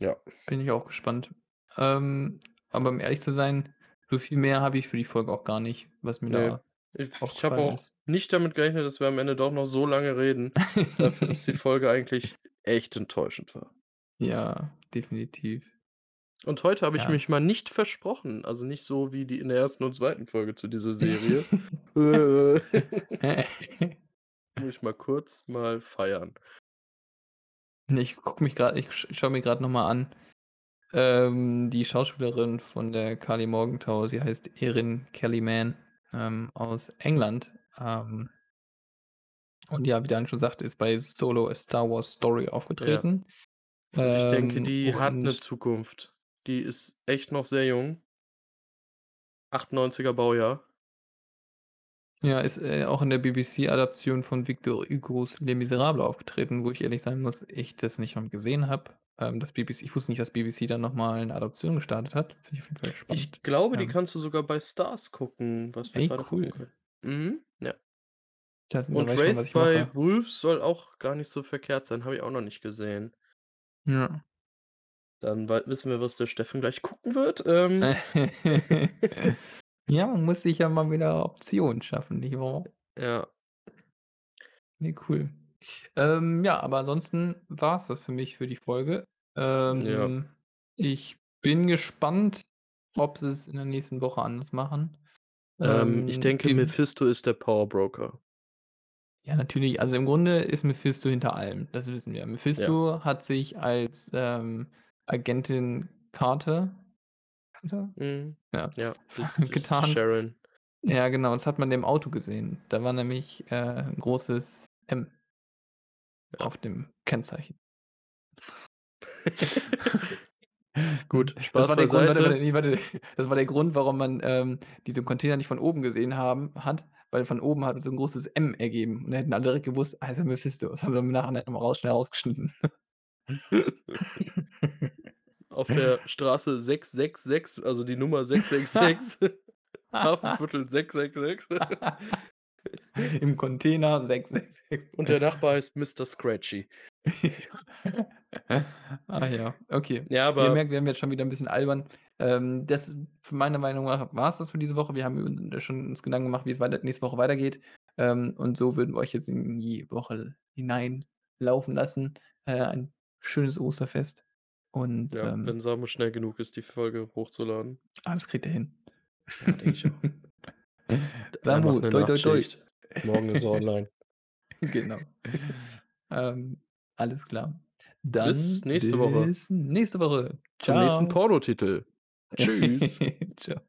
Ja. Bin ich auch gespannt. Ähm, aber um ehrlich zu sein, so viel mehr habe ich für die Folge auch gar nicht, was mir Ne, da ich ich habe auch nicht damit gerechnet, dass wir am Ende doch noch so lange reden, dafür, dass die Folge eigentlich echt enttäuschend war. Ja, definitiv. Und heute habe ich Ja. mich mal nicht versprochen, also, nicht so wie die in der 1. und 2. Folge zu dieser Serie. Muss ich mal kurz mal feiern. Ich gucke mich grad ich sch schaue mir grad noch mal an, ähm, die Schauspielerin von der Karli Morgenthau, sie heißt Erin Kellyman, ähm, aus England, ähm und ja, wie Daniel schon sagte, ist bei Solo: A Star Wars Story Ja. aufgetreten. Und ich denke, Ähm, die hat 'ne und Zukunft. Die ist echt noch sehr jung. 98er Baujahr. Ja, ist, äh, auch in der BBC-Adaption von Victor Hugos Les Misérables aufgetreten, wo ich ehrlich sein muss, ich das nicht mal gesehen habe. Ähm, das BBC ich wusste nicht, dass BBC da noch mal 'ne Adaption gestartet hat. Finde ich auf jeden Fall Ich spannend. glaube, die Ähm kannst du sogar bei Starz gucken, was wir Ey, gucken cool. können. Mhm, ja. Das da Und ich schon, ich by mache. Wolves soll auch gar nicht so verkehrt sein, habe ich auch noch nicht gesehen. Ja. Dann wissen wir, was der Steffen gleich gucken wird, ähm Ja, man muss sich ja mal wieder Optionen schaffen, nicht wahr? Ja. Ne, cool. Ähm, ja, aber ansonsten war's das für mich für die Folge. Ja. Ähm, ich bin gespannt, ob sie's in der nächsten Woche anders machen. Ähm, ich Ähm, denke, wir Mephisto ist der Power Broker. Ja, natürlich. Also, im Grunde ist Mephisto hinter allem. Das wissen wir. Mephisto hat sich als, ähm, Agentin Carter Carter? Mhm. Ja, Ja, das getarnt. Sharon. Ja, genau, das hat man im Auto gesehen. Da war nämlich, äh, 'n großes M Ja. auf dem Kennzeichen. Gut, Das Spaß war der Grund warte. Das war der Grund, warum man, ähm, diese Container nicht von oben gesehen haben hat, weil von oben hat es so 'n großes M ergeben und da hätten alle direkt gewusst: „Ah, ist ja Mephisto.“ Das haben sie im Nachhinein noch mal raus schnell rausgeschnitten. Auf der Straße 666, also, die Nummer 666, Hafenviertel 666. Im Container 666. Und der Nachbar heißt Mister Scratchy. Ah ja, okay. Ja, Wie ihr aber merkt, werden wir jetzt schon wieder 'n bisschen albern. Ähm, das für meiner Meinung nach war's das für diese Woche. Wir haben ün schon uns Gedanken gemacht, wie es weiter nächste Woche weitergeht. Ähm, und so würden wir euch jetzt in die Woche hineinlaufen lassen. Äh, ein schönes Osterfest und, Ja, ähm wenn Samu schnell genug ist, die Folge hochzuladen. Ah, das kriegt er hin. Ja, denke ich auch. Toi toi toi. Nachtschicht. Morgen ist er online. Genau. Ähm, alles klar. Bis Dann nächste Woche. bis nächste Woche. Zum nächsten. Pornotitel. Tschüss. Tschau.